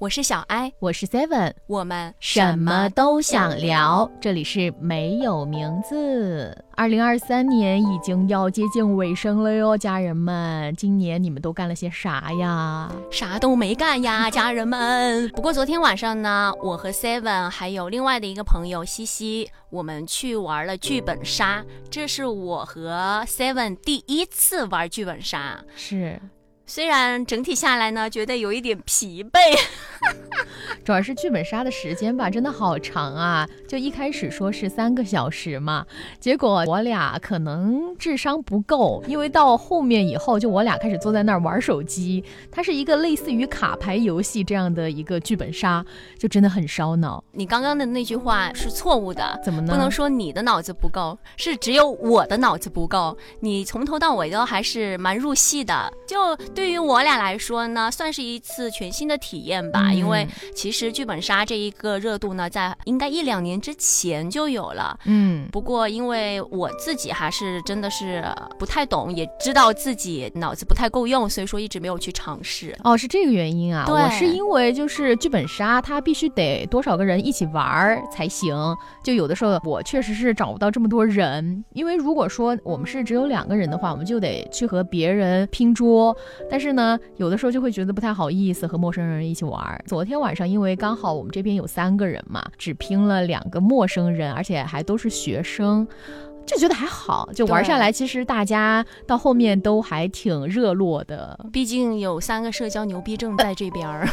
我是小艾，我是 Seven，我们什么都想聊。这里是没有名字。二零二三年已经要接近尾声了哟，家人们，今年你们都干了些啥呀？啥都没干呀，家人们。不过昨天晚上呢，我和 Seven 还有另外的一个朋友西西，我们去玩了剧本杀。这是我和 Seven 第一次玩剧本杀，是。虽然整体下来呢，觉得有一点疲惫，主要是剧本杀的时间吧，真的好长啊！就一开始说是三个小时嘛，结果我俩可能智商不够，因为到后面以后，就我俩开始坐在那儿玩手机。它是一个类似于卡牌游戏这样的一个剧本杀，就真的很烧脑。你刚刚的那句话是错误的，怎么呢？不能说你的脑子不够，是只有我的脑子不够。你从头到尾都还是蛮入戏的，就。对于我俩来说呢，算是一次全新的体验吧。因为其实剧本杀这一个热度呢，在应该一两年之前就有了。嗯，不过因为我自己还是真的是不太懂，也知道自己脑子不太够用，所以说一直没有去尝试。哦，是这个原因啊。我是因为就是剧本杀，它必须得多少个人一起玩儿才行。就有的时候我确实是找不到这么多人，因为如果说我们是只有两个人的话，我们就得去和别人拼桌。但是呢，有的时候就会觉得不太好意思和陌生人一起玩。昨天晚上因为刚好我们这边有三个人嘛，只拼了两个陌生人，而且还都是学生，就觉得还好。就玩下来，其实大家到后面都还挺热络的。毕竟有三个社交牛逼症在这边儿，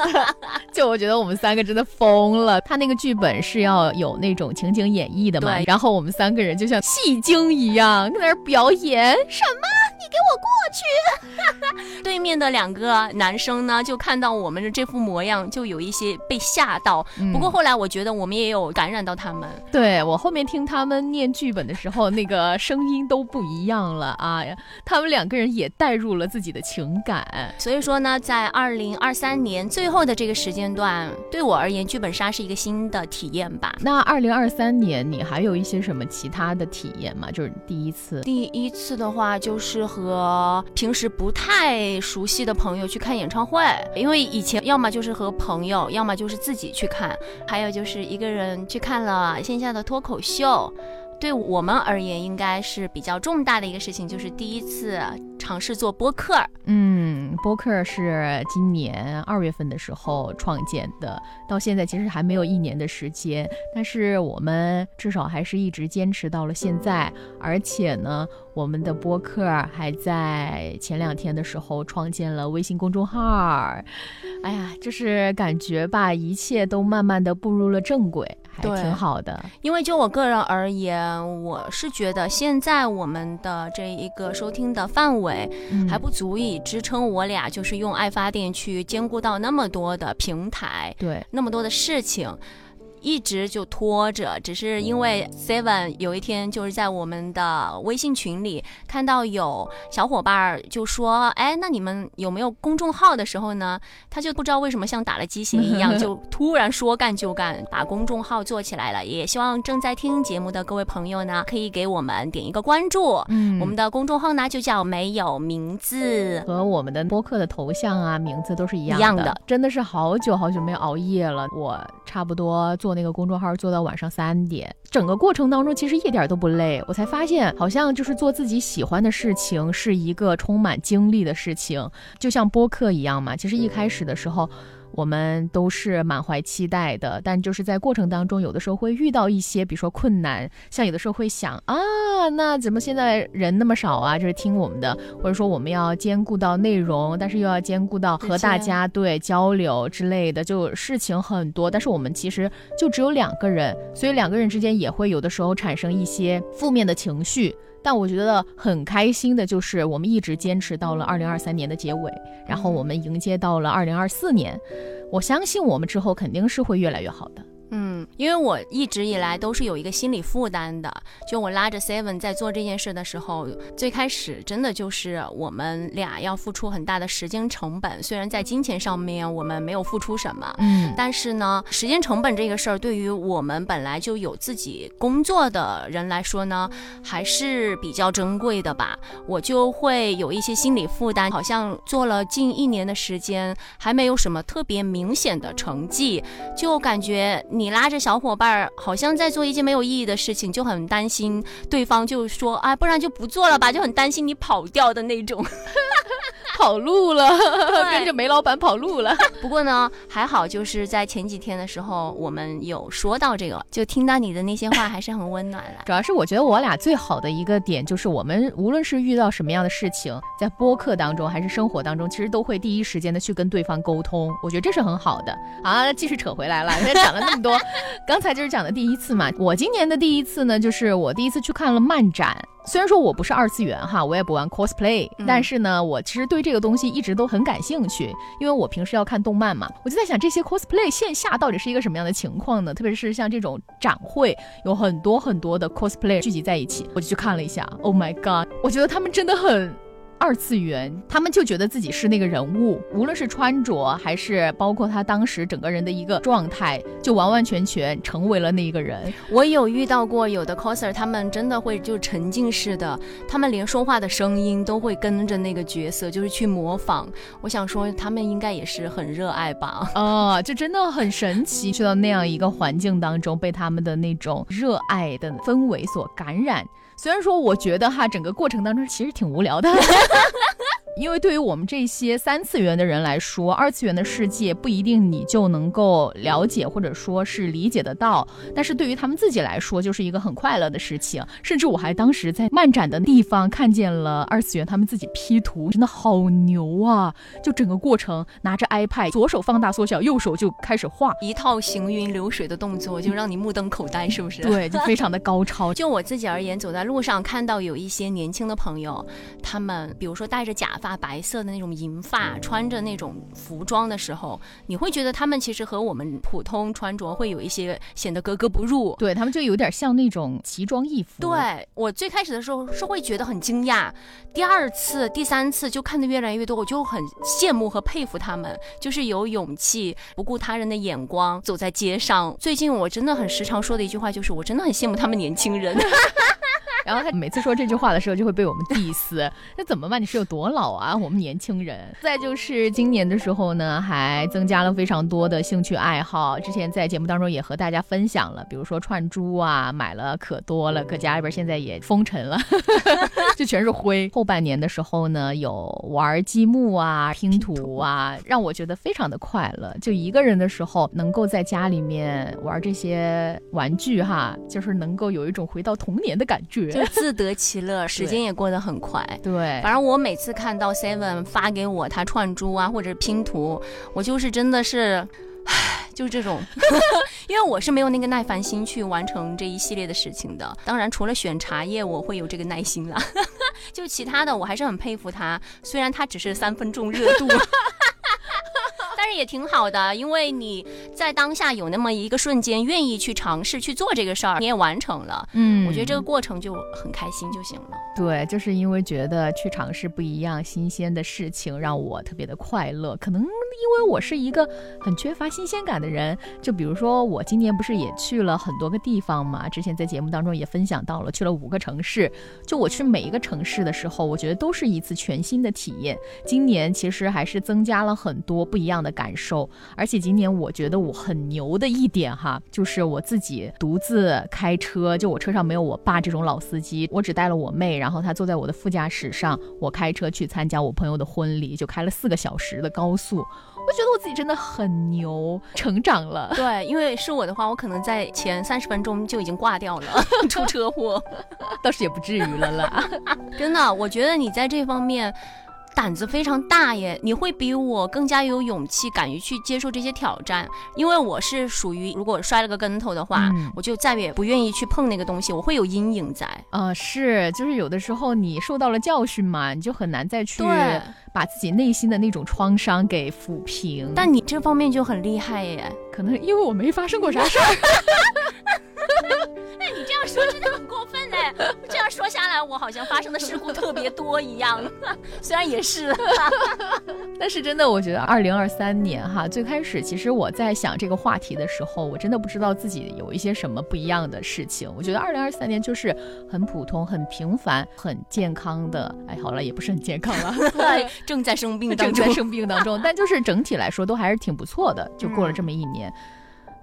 就我觉得我们三个真的疯了。他那个剧本是要有那种情景演绎的嘛，然后我们三个人就像戏精一样在那儿表演什么。你给我过去！对面的两个男生呢，就看到我们的这副模样，就有一些被吓到。不过后来我觉得我们也有感染到他们。对我后面听他们念剧本的时候，那个声音都不一样了啊！他们两个人也带入了自己的情感。所以说呢，在二零二三年最后的这个时间段，对我而言，剧本杀是一个新的体验吧。那二零二三年你还有一些什么其他的体验吗？就是第一次，第一次的话就是。和平时不太熟悉的朋友去看演唱会，因为以前要么就是和朋友，要么就是自己去看，还有就是一个人去看了线下的脱口秀。对我们而言，应该是比较重大的一个事情，就是第一次尝试做播客。嗯，播客是今年二月份的时候创建的，到现在其实还没有一年的时间，但是我们至少还是一直坚持到了现在。而且呢，我们的播客还在前两天的时候创建了微信公众号。哎呀，就是感觉吧，一切都慢慢的步入了正轨。还挺好的，因为就我个人而言，我是觉得现在我们的这一个收听的范围还不足以支撑我俩就是用爱发电去兼顾到那么多的平台，对，那么多的事情。一直就拖着，只是因为 Seven 有一天就是在我们的微信群里看到有小伙伴就说：“哎，那你们有没有公众号的时候呢？”他就不知道为什么像打了鸡血一样，就突然说干就干，把公众号做起来了。也希望正在听节目的各位朋友呢，可以给我们点一个关注。嗯，我们的公众号呢就叫没有名字，和我们的播客的头像啊名字都是一样一样的。真的是好久好久没有熬夜了，我差不多做。做那个公众号做到晚上三点，整个过程当中其实一点都不累。我才发现，好像就是做自己喜欢的事情是一个充满精力的事情，就像播客一样嘛。其实一开始的时候。我们都是满怀期待的，但就是在过程当中，有的时候会遇到一些，比如说困难，像有的时候会想啊，那怎么现在人那么少啊？就是听我们的，或者说我们要兼顾到内容，但是又要兼顾到和大家对交流之类的，就事情很多。但是我们其实就只有两个人，所以两个人之间也会有的时候产生一些负面的情绪。但我觉得很开心的就是，我们一直坚持到了二零二三年的结尾，然后我们迎接到了二零二四年。我相信我们之后肯定是会越来越好的。因为我一直以来都是有一个心理负担的，就我拉着 Seven 在做这件事的时候，最开始真的就是我们俩要付出很大的时间成本。虽然在金钱上面我们没有付出什么，嗯，但是呢，时间成本这个事儿对于我们本来就有自己工作的人来说呢，还是比较珍贵的吧。我就会有一些心理负担，好像做了近一年的时间，还没有什么特别明显的成绩，就感觉你拉着小伙伴儿，好像在做一件没有意义的事情，就很担心对方就说啊，不然就不做了吧，就很担心你跑掉的那种。跑路了，跟着煤老板跑路了。不过呢，还好，就是在前几天的时候，我们有说到这个，就听到你的那些话，还是很温暖了。主要是我觉得我俩最好的一个点，就是我们无论是遇到什么样的事情，在播客当中还是生活当中，其实都会第一时间的去跟对方沟通。我觉得这是很好的。好，继续扯回来了，因为讲了那么多，刚才就是讲的第一次嘛。我今年的第一次呢，就是我第一次去看了漫展。虽然说我不是二次元哈，我也不玩 cosplay，但是呢，我其实对这个东西一直都很感兴趣，因为我平时要看动漫嘛，我就在想这些 cosplay 线下到底是一个什么样的情况呢？特别是像这种展会，有很多很多的 cosplay 聚集在一起，我就去看了一下。Oh my god，我觉得他们真的很。二次元，他们就觉得自己是那个人物，无论是穿着还是包括他当时整个人的一个状态，就完完全全成为了那一个人。我有遇到过有的 coser，他们真的会就沉浸式的，他们连说话的声音都会跟着那个角色，就是去模仿。我想说，他们应该也是很热爱吧？啊，就真的很神奇，去到那样一个环境当中，被他们的那种热爱的氛围所感染。虽然说，我觉得哈，整个过程当中其实挺无聊的。因为对于我们这些三次元的人来说，二次元的世界不一定你就能够了解或者说是理解得到。但是对于他们自己来说，就是一个很快乐的事情。甚至我还当时在漫展的地方看见了二次元他们自己 P 图，真的好牛啊！就整个过程拿着 iPad，左手放大缩小，右手就开始画一套行云流水的动作，就让你目瞪口呆，是不是？对，就非常的高超。就我自己而言，走在路上看到有一些年轻的朋友，他们比如说戴着假发。白色的那种银发，穿着那种服装的时候，你会觉得他们其实和我们普通穿着会有一些显得格格不入。对他们就有点像那种奇装异服。对我最开始的时候是会觉得很惊讶，第二次、第三次就看的越来越多，我就很羡慕和佩服他们，就是有勇气不顾他人的眼光走在街上。最近我真的很时常说的一句话就是，我真的很羡慕他们年轻人。然后他每次说这句话的时候，就会被我们 diss。那怎么办？你是有多老啊？我们年轻人。再就是今年的时候呢，还增加了非常多的兴趣爱好。之前在节目当中也和大家分享了，比如说串珠啊，买了可多了，搁家里边现在也封尘了，就全是灰。后半年的时候呢，有玩积木啊、拼图啊，让我觉得非常的快乐。就一个人的时候，能够在家里面玩这些玩具哈，就是能够有一种回到童年的感觉。就自得其乐，时间也过得很快。对，反正我每次看到 Seven 发给我他串珠啊，或者拼图，我就是真的是，唉，就是这种，因为我是没有那个耐烦心去完成这一系列的事情的。当然，除了选茶叶，我会有这个耐心了，就其他的我还是很佩服他，虽然他只是三分钟热度。但是也挺好的，因为你在当下有那么一个瞬间愿意去尝试去做这个事儿，你也完成了。嗯，我觉得这个过程就很开心就行了。对，就是因为觉得去尝试不一样、新鲜的事情，让我特别的快乐。可能因为我是一个很缺乏新鲜感的人，就比如说我今年不是也去了很多个地方嘛？之前在节目当中也分享到了，去了五个城市。就我去每一个城市的时候，我觉得都是一次全新的体验。今年其实还是增加了很多不一样的。感受，而且今年我觉得我很牛的一点哈，就是我自己独自开车，就我车上没有我爸这种老司机，我只带了我妹，然后她坐在我的副驾驶上，我开车去参加我朋友的婚礼，就开了四个小时的高速，我觉得我自己真的很牛，成长了。对，因为是我的话，我可能在前三十分钟就已经挂掉了，出车祸，倒是也不至于了啦。真的，我觉得你在这方面。胆子非常大耶，你会比我更加有勇气，敢于去接受这些挑战。因为我是属于，如果摔了个跟头的话，我就再也不愿意去碰那个东西，我会有阴影在。啊，是，就是有的时候你受到了教训嘛，你就很难再去把自己内心的那种创伤给抚平。但你这方面就很厉害耶。可能因为我没发生过啥事儿。哎，你这样说真的很过分哎！这样说下来，我好像发生的事故特别多一样。虽然也是，但是真的，我觉得二零二三年哈，最开始其实我在想这个话题的时候，我真的不知道自己有一些什么不一样的事情。我觉得二零二三年就是很普通、很平凡、很健康的。哎，好了，也不是很健康了，正在生病当中，正在生病当中。但就是整体来说，都还是挺不错的。就过了这么一年。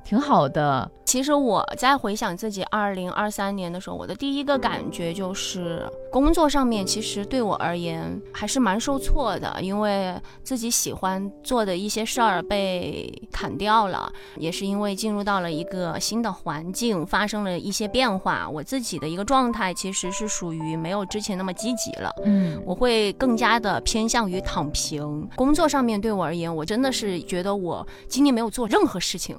挺好的。其实我在回想自己二零二三年的时候，我的第一个感觉就是工作上面其实对我而言还是蛮受挫的，因为自己喜欢做的一些事儿被砍掉了，也是因为进入到了一个新的环境，发生了一些变化。我自己的一个状态其实是属于没有之前那么积极了，嗯，我会更加的偏向于躺平。工作上面对我而言，我真的是觉得我今年没有做任何事情。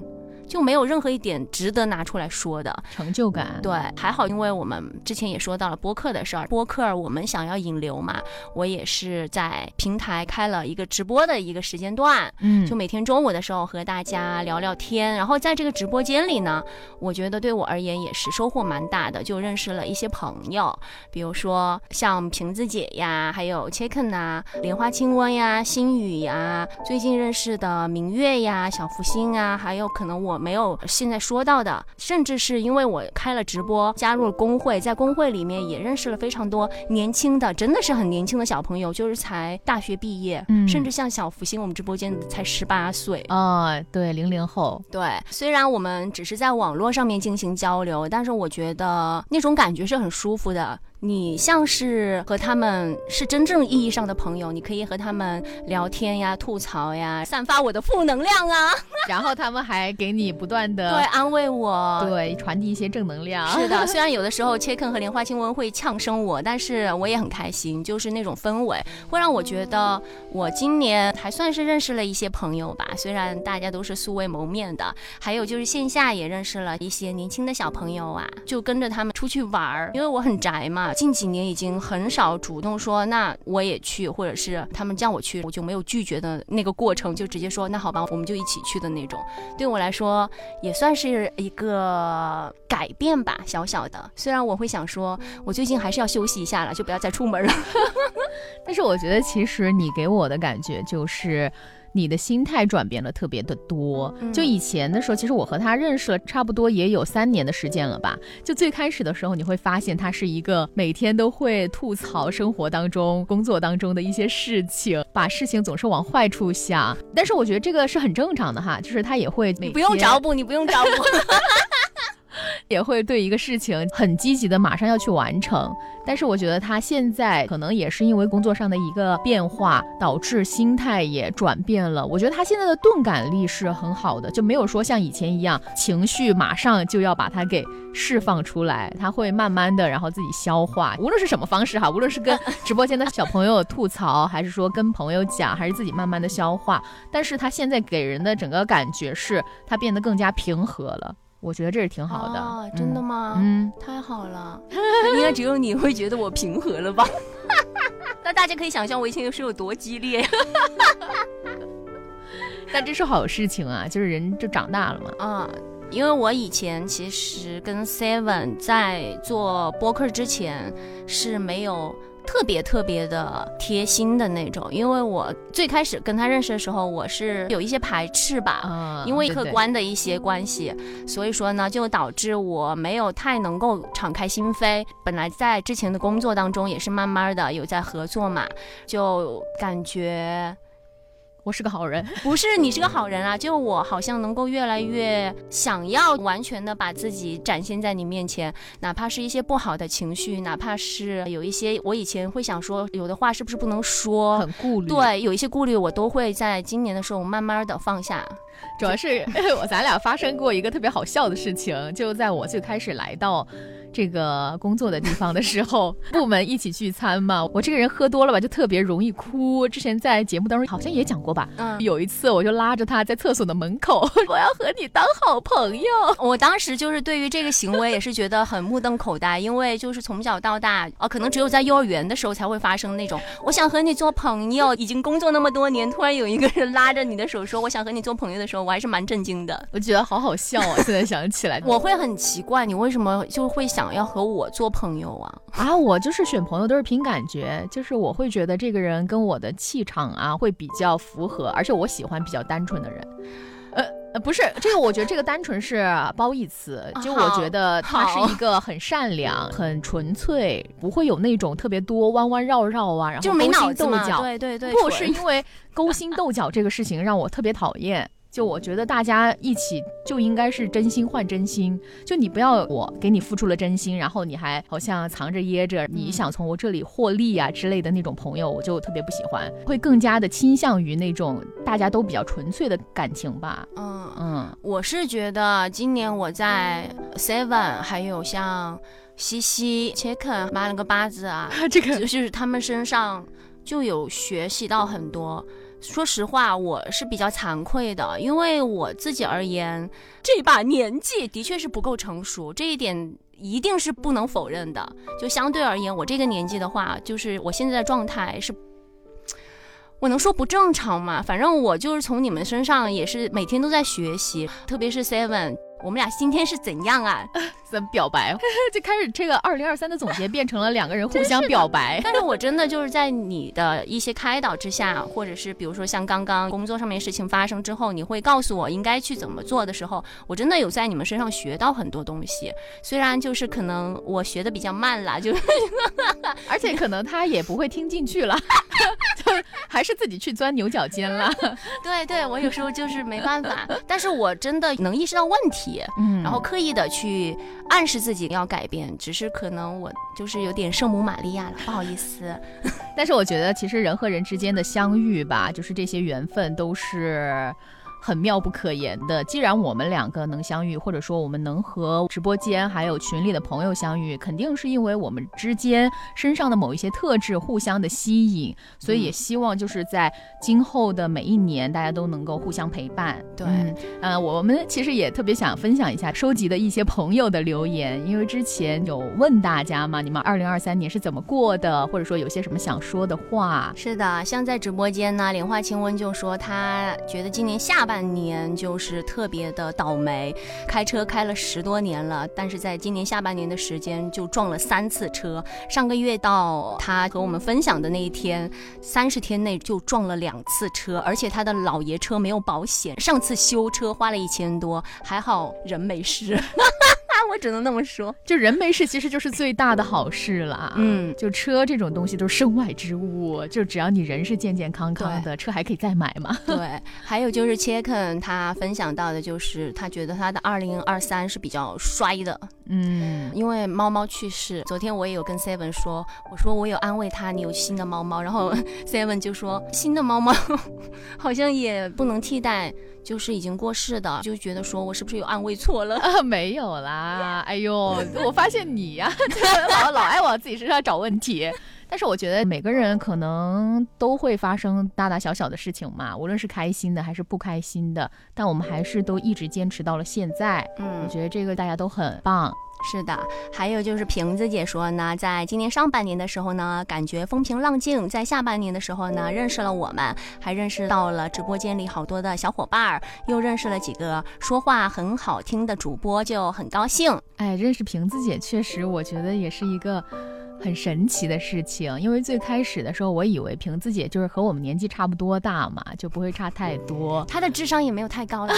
就没有任何一点值得拿出来说的成就感。对，还好，因为我们之前也说到了播客的事儿，播客我们想要引流嘛，我也是在平台开了一个直播的一个时间段，嗯，就每天中午的时候和大家聊聊天，然后在这个直播间里呢，我觉得对我而言也是收获蛮大的，就认识了一些朋友，比如说像瓶子姐呀，还有 Chicken 呐，莲花清瘟呀，心雨呀，最近认识的明月呀，小福星啊，还有可能我。没有现在说到的，甚至是因为我开了直播，加入了工会，在工会里面也认识了非常多年轻的，真的是很年轻的小朋友，就是才大学毕业，嗯。甚至像小福星，我们直播间才十八岁。啊，对，零零后，对，虽然我们只是在网络上面进行交流，但是我觉得那种感觉是很舒服的。你像是和他们是真正意义上的朋友，你可以和他们聊天呀、吐槽呀，散发我的负能量啊，然后他们还给你不断的对安慰我，对传递一些正能量。是的，虽然有的时候切肯和莲花清瘟会呛声我，但是我也很开心，就是那种氛围会让我觉得我今年还算是认识了一些朋友吧。虽然大家都是素未谋面的，还有就是线下也认识了一些年轻的小朋友啊，就跟着他们出去玩儿，因为我很宅嘛。近几年已经很少主动说，那我也去，或者是他们叫我去，我就没有拒绝的那个过程，就直接说那好吧，我们就一起去的那种。对我来说也算是一个改变吧，小小的。虽然我会想说，我最近还是要休息一下了，就不要再出门了。但是我觉得，其实你给我的感觉就是。你的心态转变了特别的多，就以前的时候，其实我和他认识了差不多也有三年的时间了吧。就最开始的时候，你会发现他是一个每天都会吐槽生活当中、工作当中的一些事情，把事情总是往坏处想。但是我觉得这个是很正常的哈，就是他也会你不用找补，你不用找补。也会对一个事情很积极的，马上要去完成。但是我觉得他现在可能也是因为工作上的一个变化，导致心态也转变了。我觉得他现在的钝感力是很好的，就没有说像以前一样情绪马上就要把它给释放出来。他会慢慢的，然后自己消化。无论是什么方式哈，无论是跟 直播间的小朋友吐槽，还是说跟朋友讲，还是自己慢慢的消化。但是他现在给人的整个感觉是，他变得更加平和了。我觉得这是挺好的，真的吗？嗯，太好了，应该只有你会觉得我平和了吧？那大家可以想象我以前是有多激烈呀。但这是好事情啊，就是人就长大了嘛。啊，因为我以前其实跟 Seven 在做播客之前是没有。特别特别的贴心的那种，因为我最开始跟他认识的时候，我是有一些排斥吧，因为客观的一些关系，所以说呢，就导致我没有太能够敞开心扉。本来在之前的工作当中也是慢慢的有在合作嘛，就感觉。我是个好人，不是你是个好人啊！就我好像能够越来越想要完全的把自己展现在你面前，哪怕是一些不好的情绪，哪怕是有一些我以前会想说有的话是不是不能说，很顾虑，对，有一些顾虑我都会在今年的时候慢慢的放下。主要是 我咱俩发生过一个特别好笑的事情，就在我最开始来到。这个工作的地方的时候，部门一起聚餐嘛。我这个人喝多了吧，就特别容易哭。之前在节目当中好像也讲过吧。嗯，有一次我就拉着他在厕所的门口，我要和你当好朋友。我当时就是对于这个行为也是觉得很目瞪口呆，因为就是从小到大啊，可能只有在幼儿园的时候才会发生那种我想和你做朋友。已经工作那么多年，突然有一个人拉着你的手说我想和你做朋友的时候，我还是蛮震惊的。我觉得好好笑啊！现在想起来，我会很奇怪，你为什么就会想要和我做朋友啊？啊，我就是选朋友都是凭感觉，就是我会觉得这个人跟我的气场啊会比较符合，而且我喜欢比较单纯的人。呃呃，不是这个，我觉得这个单纯是褒义词，就我觉得他是一个很善良、很纯粹，不会有那种特别多弯弯绕绕啊，然后勾心斗角。对对对，不是因为勾心斗角这个事情让我特别讨厌。就我觉得大家一起就应该是真心换真心，就你不要我给你付出了真心，然后你还好像藏着掖着，你想从我这里获利啊之类的那种朋友，我就特别不喜欢，会更加的倾向于那种大家都比较纯粹的感情吧。嗯嗯，我是觉得今年我在 Seven 还有像西西、切肯妈了个八字啊，这个就是他们身上就有学习到很多。说实话，我是比较惭愧的，因为我自己而言，这把年纪的确是不够成熟，这一点一定是不能否认的。就相对而言，我这个年纪的话，就是我现在的状态是，我能说不正常吗？反正我就是从你们身上也是每天都在学习，特别是 Seven。我们俩今天是怎样啊？怎么表白？就开始这个二零二三的总结变成了两个人互相表白。但是我真的就是在你的一些开导之下，或者是比如说像刚刚工作上面事情发生之后，你会告诉我应该去怎么做的时候，我真的有在你们身上学到很多东西。虽然就是可能我学的比较慢啦，就是，而且可能他也不会听进去了，就还是自己去钻牛角尖了。对对，我有时候就是没办法，但是我真的能意识到问题。嗯，然后刻意的去暗示自己要改变，只是可能我就是有点圣母玛利亚了，不好意思。但是我觉得，其实人和人之间的相遇吧，就是这些缘分都是。很妙不可言的。既然我们两个能相遇，或者说我们能和直播间还有群里的朋友相遇，肯定是因为我们之间身上的某一些特质互相的吸引。所以也希望就是在今后的每一年，大家都能够互相陪伴。对，嗯，我们其实也特别想分享一下收集的一些朋友的留言，因为之前有问大家嘛，你们二零二三年是怎么过的，或者说有些什么想说的话。是的，像在直播间呢，莲花清温就说他觉得今年下。半年就是特别的倒霉，开车开了十多年了，但是在今年下半年的时间就撞了三次车。上个月到他和我们分享的那一天，三十天内就撞了两次车，而且他的老爷车没有保险，上次修车花了一千多，还好人没事。我只能那么说，就人没事，其实就是最大的好事了。嗯，就车这种东西都是身外之物，就只要你人是健健康康的，车还可以再买嘛。对，还有就是切肯他分享到的，就是他觉得他的二零二三是比较衰的。嗯，因为猫猫去世，昨天我也有跟 Seven 说，我说我有安慰他，你有新的猫猫，然后 Seven 就说新的猫猫好像也不能替代。就是已经过世的，就觉得说我是不是有安慰错了？没有啦，哎呦，我发现你呀，老老爱往自己身上找问题。但是我觉得每个人可能都会发生大大小小的事情嘛，无论是开心的还是不开心的，但我们还是都一直坚持到了现在。嗯，我觉得这个大家都很棒。是的，还有就是瓶子姐说呢，在今年上半年的时候呢，感觉风平浪静；在下半年的时候呢，认识了我们，还认识到了直播间里好多的小伙伴儿，又认识了几个说话很好听的主播，就很高兴。哎，认识瓶子姐确实，我觉得也是一个。很神奇的事情，因为最开始的时候，我以为瓶子姐就是和我们年纪差不多大嘛，就不会差太多。她的智商也没有太高了，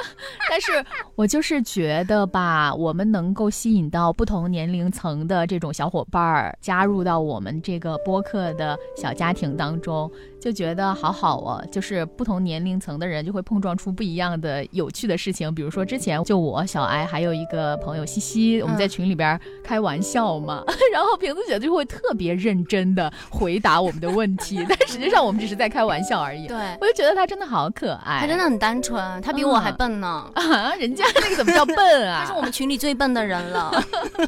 但是我就是觉得吧，我们能够吸引到不同年龄层的这种小伙伴儿加入到我们这个播客的小家庭当中。就觉得好好哦，就是不同年龄层的人就会碰撞出不一样的有趣的事情。比如说之前就我小艾还有一个朋友西西，我们在群里边开玩笑嘛，然后瓶子姐就会特别认真的回答我们的问题，但实际上我们只是在开玩笑而已。对，我就觉得她真的好可爱，她真的很单纯，她比我还笨呢。啊，人家那个怎么叫笨啊？她是我们群里最笨的人了。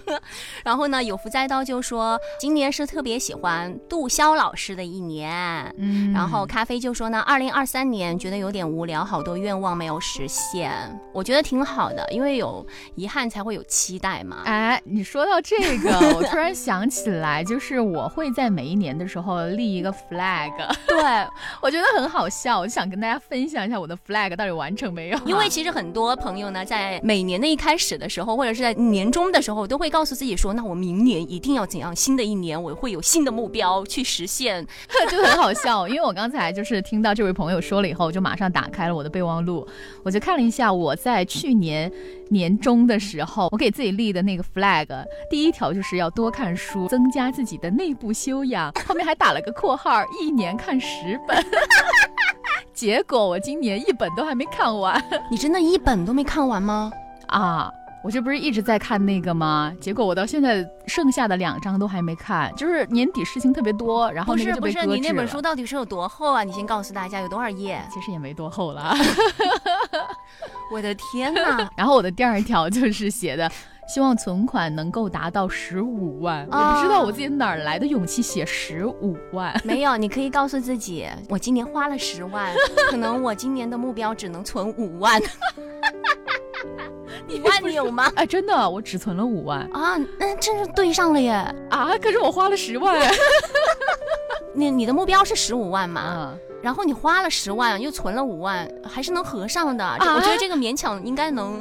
然后呢，有福栽刀就说今年是特别喜欢杜潇老师的一年。嗯，然后咖啡就说呢，二零二三年觉得有点无聊，好多愿望没有实现。我觉得挺好的，因为有遗憾才会有期待嘛。哎，你说到这个，我突然想起来，就是我会在每一年的时候立一个 flag。对，我觉得很好笑，我就想跟大家分享一下我的 flag 到底完成没有。因为其实很多朋友呢，在每年的一开始的时候，或者是在年终的时候，都会告诉自己说，那我明年一定要怎样，新的一年我会有新的目标去实现，就很好笑。因为我刚才就是听到这位朋友说了以后，我就马上打开了我的备忘录，我就看了一下我在去年年中的时候，我给自己立的那个 flag，第一条就是要多看书，增加自己的内部修养，后面还打了个括号，一年看十本。结果我今年一本都还没看完，你真的一本都没看完吗？啊！我这不是一直在看那个吗？结果我到现在剩下的两章都还没看，就是年底事情特别多，然后不是不是，你那本书到底是有多厚啊？你先告诉大家有多少页？其实也没多厚了。我的天哪！然后我的第二条就是写的，希望存款能够达到十五万。我不知道我自己哪来的勇气写十五万。没有，你可以告诉自己，我今年花了十万，可能我今年的目标只能存五万。五万你有吗？哎，真的，我只存了五万啊，那真是对上了耶！啊，可是我花了十万。你你的目标是十五万嘛？然后你花了十万，又存了五万，还是能合上的。我觉得这个勉强应该能，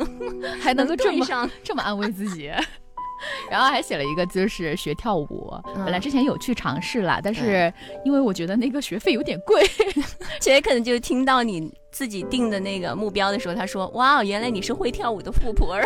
还能够对上，这么安慰自己。然后还写了一个，就是学跳舞。本来之前有去尝试了，但是因为我觉得那个学费有点贵，且可能就听到你自己定的那个目标的时候，他说：“哇，原来你是会跳舞的富婆。”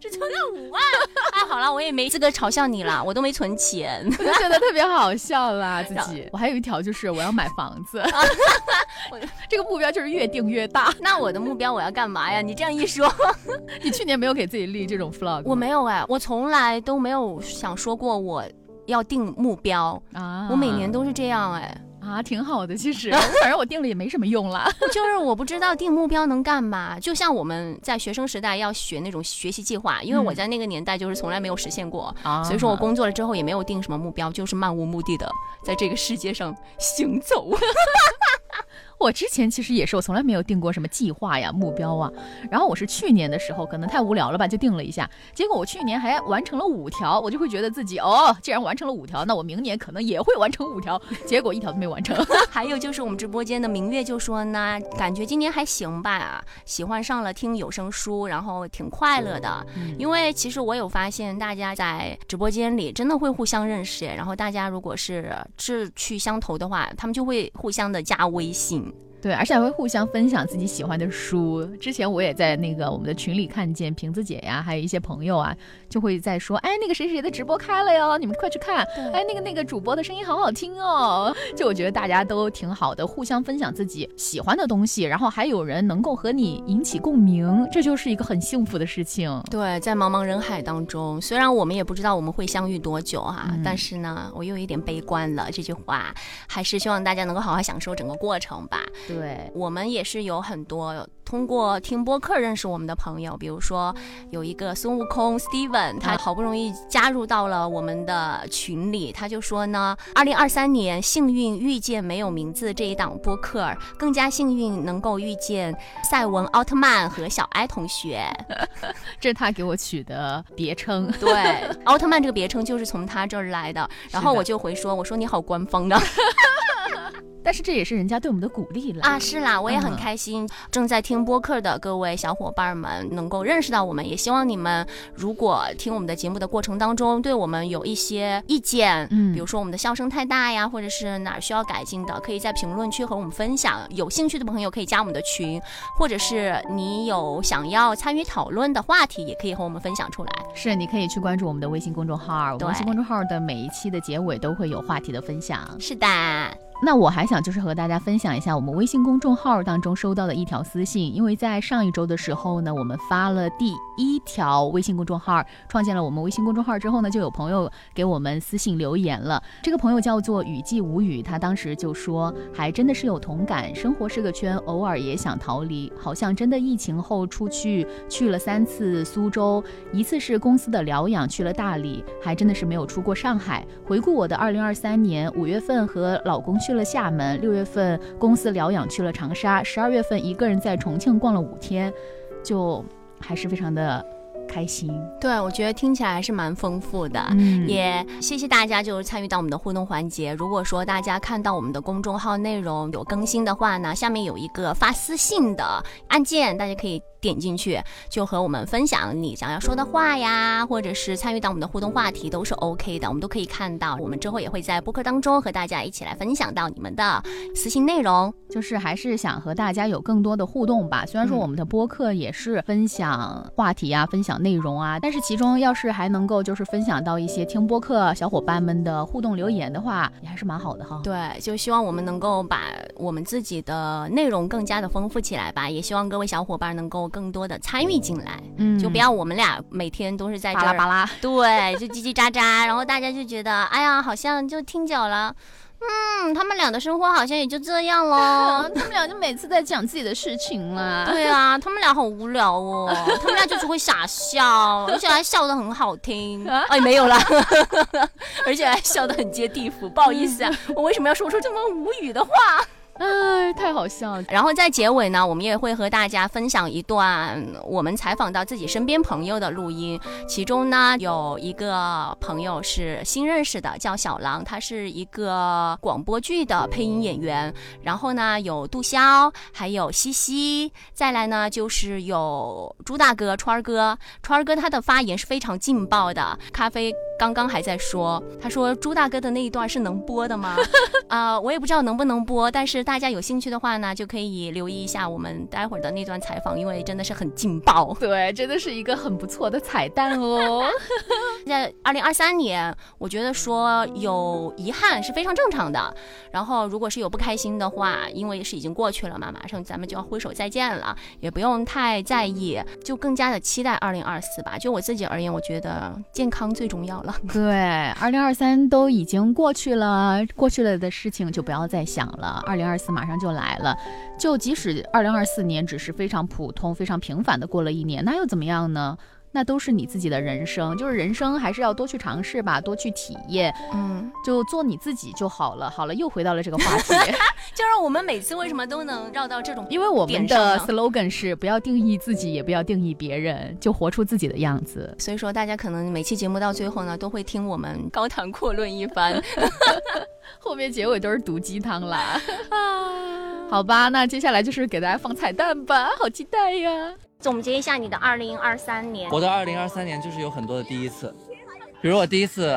只存了五万。哎，好了，我也没资格嘲笑你了，我都没存钱，我就觉得特别好笑啦。自己，我还有一条就是我要买房子，这个目标就是越定越大。那我的目标我要干嘛呀？你这样一说，你去年没有给自己立这种 flag？我没有哎，我从来都没有想说过我要定目标啊，我每年都是这样哎。啊，挺好的，其实反正我定了也没什么用了。就是我不知道定目标能干嘛。就像我们在学生时代要学那种学习计划，因为我在那个年代就是从来没有实现过，所以说我工作了之后也没有定什么目标，就是漫无目的的在这个世界上行走。我之前其实也是，我从来没有定过什么计划呀、目标啊。然后我是去年的时候，可能太无聊了吧，就定了一下。结果我去年还完成了五条，我就会觉得自己哦，既然完成了五条，那我明年可能也会完成五条。结果一条都没完成。还有就是我们直播间的明月就说呢，感觉今年还行吧，喜欢上了听有声书，然后挺快乐的。因为其实我有发现，大家在直播间里真的会互相认识，然后大家如果是志趣相投的话，他们就会互相的加微信。对，而且还会互相分享自己喜欢的书。之前我也在那个我们的群里看见瓶子姐呀，还有一些朋友啊，就会在说，哎，那个谁谁的直播开了哟，你们快去看。哎，那个那个主播的声音好好听哦。就我觉得大家都挺好的，互相分享自己喜欢的东西，然后还有人能够和你引起共鸣，这就是一个很幸福的事情。对，在茫茫人海当中，虽然我们也不知道我们会相遇多久哈，但是呢，我又有一点悲观了。这句话还是希望大家能够好好享受整个过程吧。对我们也是有很多通过听播客认识我们的朋友，比如说有一个孙悟空 Steven，他好不容易加入到了我们的群里，他就说呢，二零二三年幸运遇见没有名字这一档播客，更加幸运能够遇见赛文奥特曼和小艾同学，这是他给我取的别称。对，奥特曼这个别称就是从他这儿来的。然后我就回说，我说你好官方啊。但是这也是人家对我们的鼓励了啊！是啦，我也很开心。正在听播客的各位小伙伴们能够认识到我们，也希望你们如果听我们的节目的过程当中，对我们有一些意见，嗯，比如说我们的笑声太大呀，或者是哪儿需要改进的，可以在评论区和我们分享。有兴趣的朋友可以加我们的群，或者是你有想要参与讨论的话题，也可以和我们分享出来。是，你可以去关注我们的微信公众号，微信公众号的每一期的结尾都会有话题的分享。是的。那我还想就是和大家分享一下我们微信公众号当中收到的一条私信，因为在上一周的时候呢，我们发了第一条微信公众号，创建了我们微信公众号之后呢，就有朋友给我们私信留言了。这个朋友叫做雨季无语，他当时就说，还真的是有同感，生活是个圈，偶尔也想逃离，好像真的疫情后出去去了三次苏州，一次是公司的疗养去了大理，还真的是没有出过上海。回顾我的二零二三年，五月份和老公。去了厦门，六月份公司疗养去了长沙，十二月份一个人在重庆逛了五天，就还是非常的开心。对，我觉得听起来还是蛮丰富的，也谢谢大家就是参与到我们的互动环节。如果说大家看到我们的公众号内容有更新的话呢，下面有一个发私信的按键，大家可以。点进去就和我们分享你想要说的话呀，或者是参与到我们的互动话题都是 OK 的，我们都可以看到。我们之后也会在播客当中和大家一起来分享到你们的私信内容，就是还是想和大家有更多的互动吧。虽然说我们的播客也是分享话题啊、分享内容啊，但是其中要是还能够就是分享到一些听播客小伙伴们的互动留言的话，也还是蛮好的哈。对，就希望我们能够把我们自己的内容更加的丰富起来吧，也希望各位小伙伴能够。更多的参与进来，嗯，就不要我们俩每天都是在这巴拉巴拉，对，就叽叽喳喳，然后大家就觉得，哎呀，好像就听久了，嗯，他们俩的生活好像也就这样了，他们俩就每次在讲自己的事情了，对啊，他们俩好无聊哦，他们俩就只会傻笑，而且还笑得很好听，哎，没有啦，而且还笑得很接地府，不好意思啊，我为什么要说出这么无语的话？哎，太好笑了！然后在结尾呢，我们也会和大家分享一段我们采访到自己身边朋友的录音。其中呢，有一个朋友是新认识的，叫小狼，他是一个广播剧的配音演员。然后呢，有杜潇，还有西西，再来呢就是有朱大哥、川儿哥。川儿哥他的发言是非常劲爆的。咖啡刚刚还在说，他说朱大哥的那一段是能播的吗？啊，我也不知道能不能播，但是。大家有兴趣的话呢，就可以留意一下我们待会儿的那段采访，因为真的是很劲爆。对，真的是一个很不错的彩蛋哦。在二零二三年，我觉得说有遗憾是非常正常的。然后，如果是有不开心的话，因为是已经过去了嘛，马上咱们就要挥手再见了，也不用太在意，就更加的期待二零二四吧。就我自己而言，我觉得健康最重要了。对，二零二三都已经过去了，过去了的事情就不要再想了。二零二。四马上就来了，就即使二零二四年只是非常普通、非常平凡的过了一年，那又怎么样呢？那都是你自己的人生，就是人生还是要多去尝试吧，多去体验，嗯，就做你自己就好了。好了，又回到了这个话题，就是我们每次为什么都能绕到这种，因为我们的 slogan 是不要定义自己，也不要定义别人，就活出自己的样子。所以说，大家可能每期节目到最后呢，都会听我们高谈阔论一番，后面结尾都是毒鸡汤啦。啊，好吧，那接下来就是给大家放彩蛋吧，好期待呀。总结一下你的二零二三年。我的二零二三年就是有很多的第一次，比如我第一次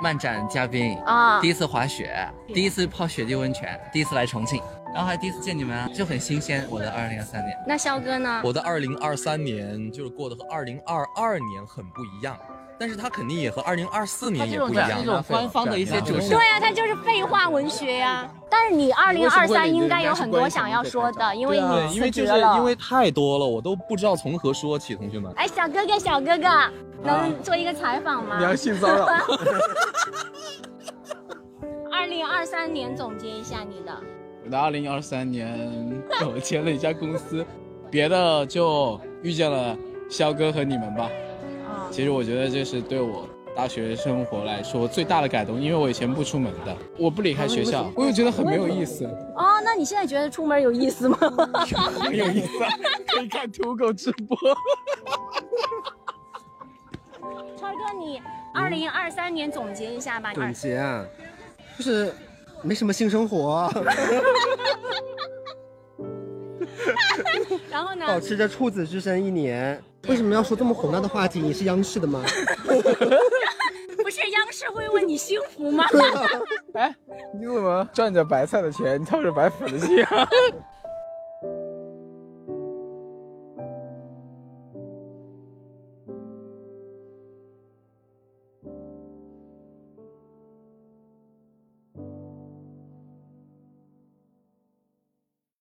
漫展嘉宾啊，第一次滑雪，第一次泡雪地温泉，第一次来重庆，然后还第一次见你们，就很新鲜。我的二零二三年。那肖哥呢？我的二零二三年就是过得和二零二二年很不一样。但是他肯定也和二零二四年也不一样。这种官方的一些主持。对呀，他就是废话文学呀。但是你二零二三应该有很多想要说的，因为你因为就是因为太多了，我都不知道从何说起。同学们，哎，小哥哥，小哥哥，能做一个采访吗？你要性骚扰。二零二三年总结一下你的。我的二零二三年，我签了一家公司，别的就遇见了肖哥和你们吧。其实我觉得这是对我大学生活来说最大的改动，因为我以前不出门的，我不离开学校，我又觉得很没有意思。哦，那你现在觉得出门有意思吗？很有意思，可以看土狗直播。超哥，你二零二三年总结一下吧。总结啊，就是没什么性生活。然后呢？保持着处子之身一年。为什么要说这么宏大的话题？你是央视的吗？不是央视会问你幸福吗？哎，你怎么赚着白菜的钱，操着白粉的心啊？